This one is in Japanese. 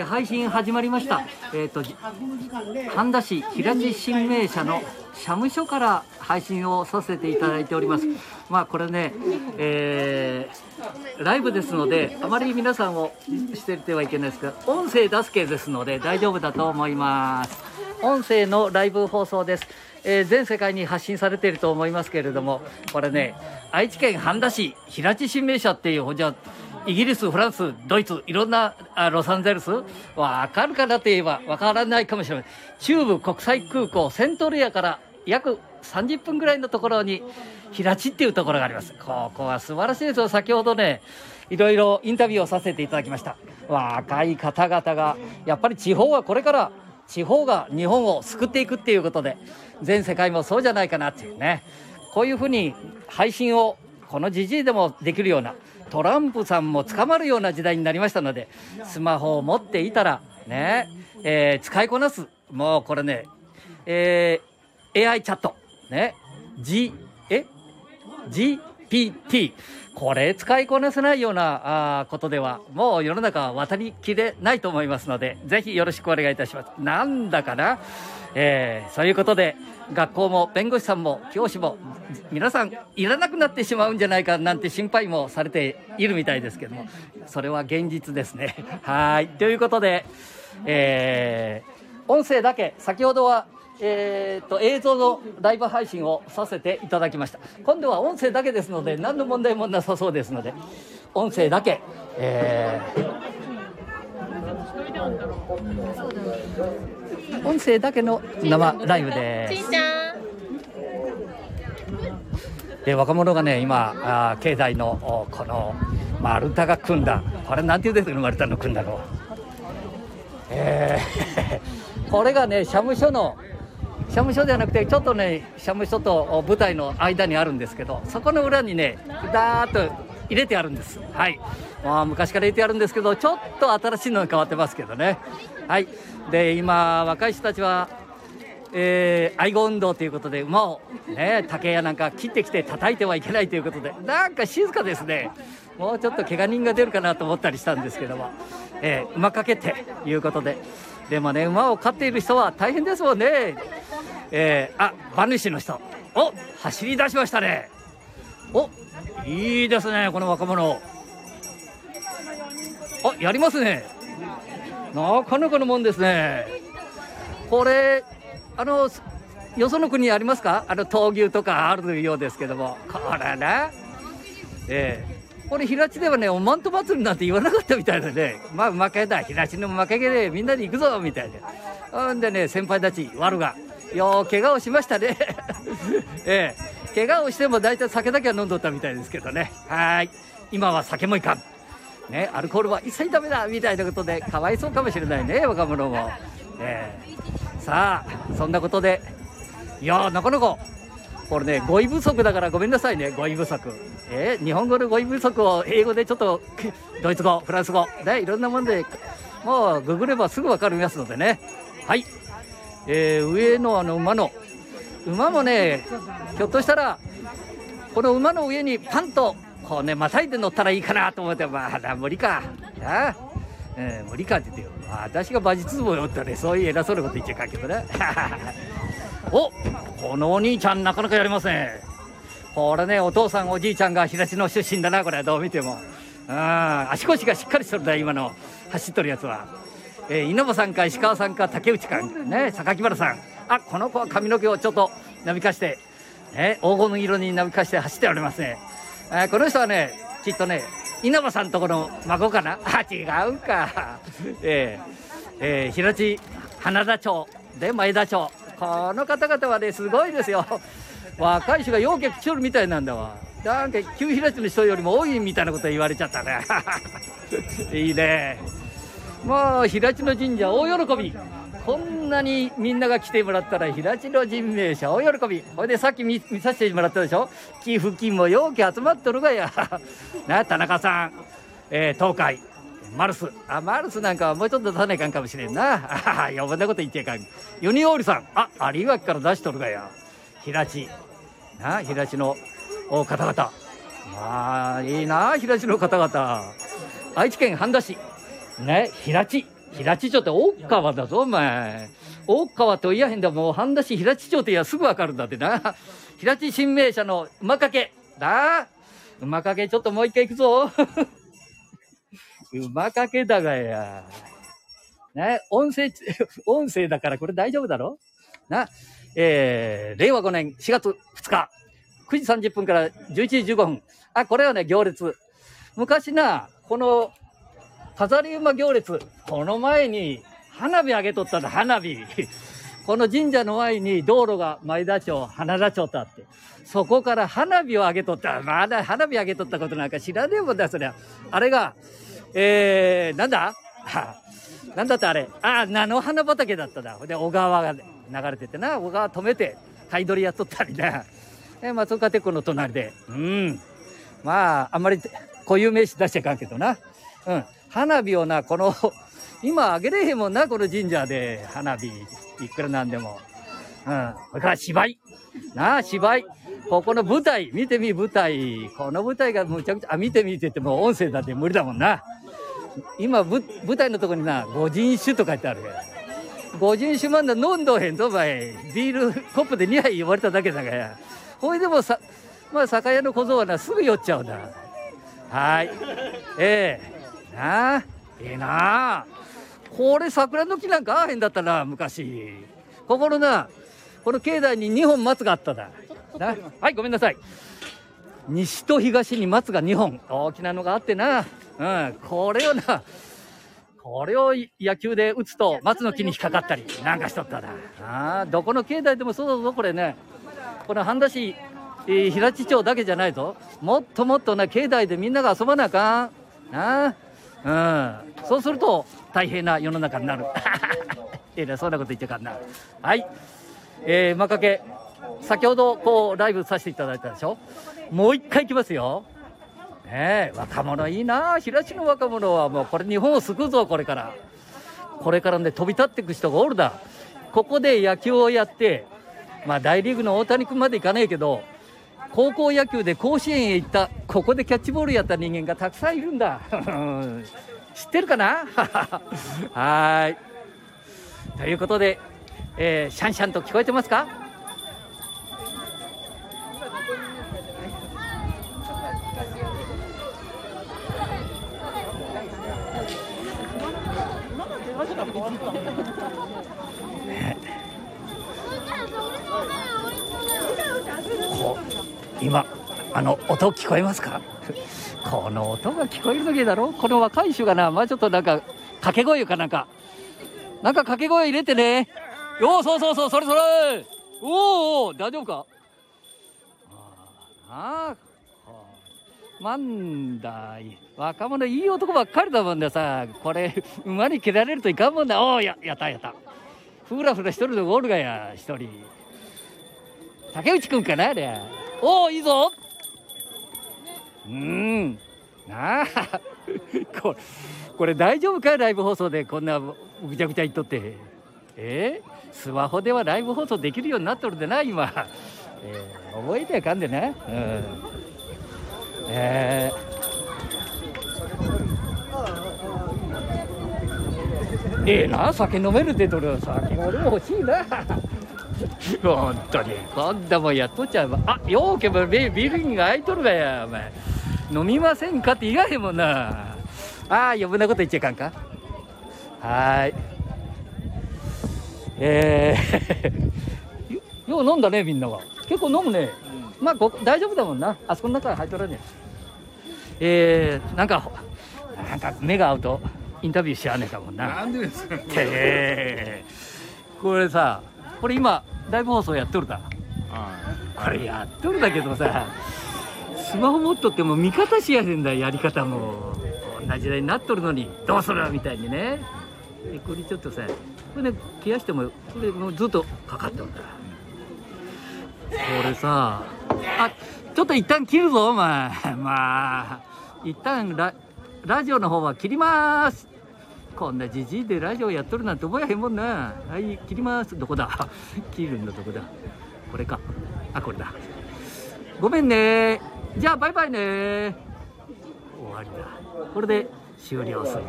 配信始まりました。えっ、と、半田市平地新名社の社務所から配信をさせていただいております。まあ、これね、えーライブですので、あまり皆さんをしていてはいけないですが、音声出す系ですので大丈夫だと思います。音声のライブ放送です。えー全世界に発信されていると思いますけれども、これね、愛知県半田市平地新名社っていう、じゃイギリス、フランス、ドイツ、いろんなあロサンゼルス、わかるかなといえばわからないかもしれない。中部国際空港セントルヤから約30分ぐらいのところに平地っていうところがあります。ここは素晴らしいですよ。先ほどね、いろいろインタビューをさせていただきました。若い方々が、やっぱり地方はこれから地方が日本を救っていくっていうことで、全世界もそうじゃないかなっていうね。こういうふうに配信をこのじじいでもできるようなトランプさんも捕まるような時代になりましたのでスマホを持っていたらね、えー使いこなす。もうこれね、えー AI チャットね G え？GPT これ使いこなせないようなあことではもう世の中は渡りきれないと思いますのでぜひよろしくお願いいたします。なんだかな？えーそういうことで学校も弁護士さんも教師も皆さんいらなくなってしまうんじゃないかなんて心配もされているみたいですけどもそれは現実ですね。はい。ということで、えー音声だけ先ほどはえー、と映像のライブ配信をさせていただきました。今度は音声だけですので何の問題もなさそうですので音声だけ、えー音声だけの生ライブです。で若者がね今あ経済のこの丸太が組んだ。これなんていうんですか丸太の組んだの。えー これがね社務所の社務所じゃなくてちょっとね社務所と舞台の間にあるんですけどそこの裏にねダーッと入れてあるんです。はい。まあ昔から入れてあるんですけどちょっと新しいのに変わってますけどね。はい。で今若い人たちはえー愛護運動ということで馬をね竹やなんか切ってきて叩いてはいけないということでなんか静かですね。もうちょっと怪我人が出るかなと思ったりしたんですけども、えー馬かけっていうことで。でもね馬を飼っている人は大変ですもんね。えーあ馬主の人。お走り出しましたね。おいいですねこの若者。あやりますね。なかなかのもんですね。これあのよその国ありますか？あの闘牛とかあるようですけども。これね。ええこれ平地ではねおまんと祭りなんて言わなかったみたいでね。まあ負けだ。平地の負けでみんなで行くぞ。みたいな。ほんでね先輩たち悪が。よう怪我をしましたね。ええ。怪我をしても大体酒だけは飲んどったみたいですけどね。はい。今は酒もいかん。ね、アルコールは一切ダメだみたいなことでかわいそうかもしれないね若者も、ええ。さあそんなことでいやなかなかこれね語彙不足だからごめんなさいね語彙不足。えー日本語の語彙不足を英語でちょっとドイツ語フランス語ねいろんなもんでもうググればすぐ分かりますのでね。はい、えー上のあの馬の馬もねひょっとしたらこの馬の上にパンとこうねまたいで乗ったらいいかなと思ってまあ無理か。なあ、えー無理かって言ってよ、私が馬術部をおったねそういう偉そうなこと言っちゃいかけどね。おこのお兄ちゃんなかなかやりますねこれねお父さんおじいちゃんが平地の出身だなこれ。どう見ても。うん足腰がしっかりしてるんだ今の。走っとるやつは、えー稲葉さんか石川さんか竹内かね榊原さんあこの子は髪の毛をちょっとなびかしてね、黄金の色になびかして走っておりますね。えーこの人はね、きっとね、稲葉さんとこの孫かな？あ、違うか。えーえー平地花田町で前田町。この方々はね、すごいですよ。若い人がようけ来ちょるみたいなんだわ。なんか、旧平地の人よりも多いみたいなこと言われちゃったね。いいね。もう平地の神社大喜び。こんなにみんなが来てもらったら平地の神明社大喜び。ほいでさっき見させてもらったでしょ？寄付金もようけ集まっとるがや。な田中さん、えー東海。マルス。あマルスなんかはもうちょっと出さないかんかもしれんな。余分なこと言ってやかん。ユニオールさん。あ有垣から出しとるがや。平地。な平地の方々。まあいいな平地の方々。愛知県半田市。ね平地平地町って大川だぞ、お前。大川と言やへんだ、もう半田市平地町って言やすぐわかるんだってな。平地新名社の馬かけ。だ馬かけちょっともう一回行くぞ。馬かけだがや。ね、音声、音声だからこれ大丈夫だろな。えー、令和5年4月2日、9時30分から11時15分。あ、これはね、行列。昔な、この、飾り馬行列、この前に花火上げとったんだ、花火。この神社の前に道路が前田町、花田町とあって、そこから花火を上げとった。まだ花火上げとったことなんか知らねえもんだ、そりゃ。あれが、えー、なんだ？なんだったあれ？あ、菜の花畑だっただ。で、小川が流れててな、小川止めて、買い取りやっとったりな。え、松岡鉄工の隣で。うん。まあ、あんまり固有名詞出しちゃいかんけどな。うん。花火をな、この、今あげれへんもんな、この神社で。花火、いくらなんでも。うん。それから芝居。なあ、芝居。ここの舞台、見てみ、舞台。この舞台がむちゃくちゃ、あ、見てみって言っても音声だって無理だもんな。今、舞台のとこにな、五人酒とかってある五人酒まんだ飲んどへんぞ、お前。ビールコップで2杯呼ばれただけだから。ほいでもさ、まあ、酒屋の小僧はな、すぐ酔っちゃうんだ。はい。ええ、なあ、ええー、なあ。これ桜の木なんかあへんだったな、昔。ここのな、この境内に2本松があっただ。なはい、ごめんなさい。西と東に松が2本。大きなのがあってな。うん、これをな、これを野球で打つと松の木に引っかかったりなんかしとったな。ああ、どこの境内でもそうだぞ、これね。この半田市、えー、平地町だけじゃないぞ。もっともっとな、境内でみんなが遊ばなあかん。なあ。うん。そうすると大変な世の中になる。ええそんなこと言っちゃかんな。はい。えー、まかけ、先ほどこうライブさせていただいたでしょ？もう一回いきますよ。ねえ、若者いいな平地の若者はもうこれ日本を救うぞ、これから。これからね、飛び立っていく人がおるだ。ここで野球をやって、まあ大リーグの大谷君までいかねえけど、高校野球で甲子園へ行った、ここでキャッチボールやった人間がたくさんいるんだ。知ってるかな？はい。ということで、えー、シャンシャンと聞こえてますか？今あの音聞こえますか？この音が聞こえる時だろ？この若い人がなまあちょっとなんか掛け声かなんか。なんか掛け声入れてね。よそうそうそうそれそれ。おお大丈夫か？ああなんだい若者いい男ばっかりだもんでさ。これ馬に蹴られるといかんもんだ。おおややったやった。ふらふら一人でおるがや一人。竹内君かなあれ。おおいいぞ。うん。なあ。これこれ大丈夫か？ライブ放送で。こんなぐちゃぐちゃ言っとって。え？ー、スマホではライブ放送できるようになっとるでな今、えー、覚えてあかんでねうん。えー、ええー、な酒飲めるってとる。酒俺も欲しいな。本当に。こんなもんやっとっちゃうあようけもビビルンが開いとるがやお前。飲みませんかって言わへんもんな。ああ余分なこと言っちゃいかんか。はい。えー よう飲んだねみんなは。結構飲むね、うん、まあ大丈夫だもんな。あそこの中に入っとらねえー、なんかなんか目が合うとインタビューしやねえかもんな。なんでですかえー、これさこれ今ライブ放送やっとるだこれやっとるだけどさスマホ持っとっても味方しやへんだやり方も。こんな時代になっとるのに。どうするみたいにね。でこれちょっとさこれね冷やしてもこれもうずっとかかってるんだこれさあちょっと一旦切るぞお前。まあ一旦ララジオの方は切りますこんなじじいでラジオやっとるなんて覚えへんもんな。はい切ります。どこだ？切るんだどこだ？これか。あこれだ。ごめんね。じゃあバイバイね。終わりだ。これで終了する。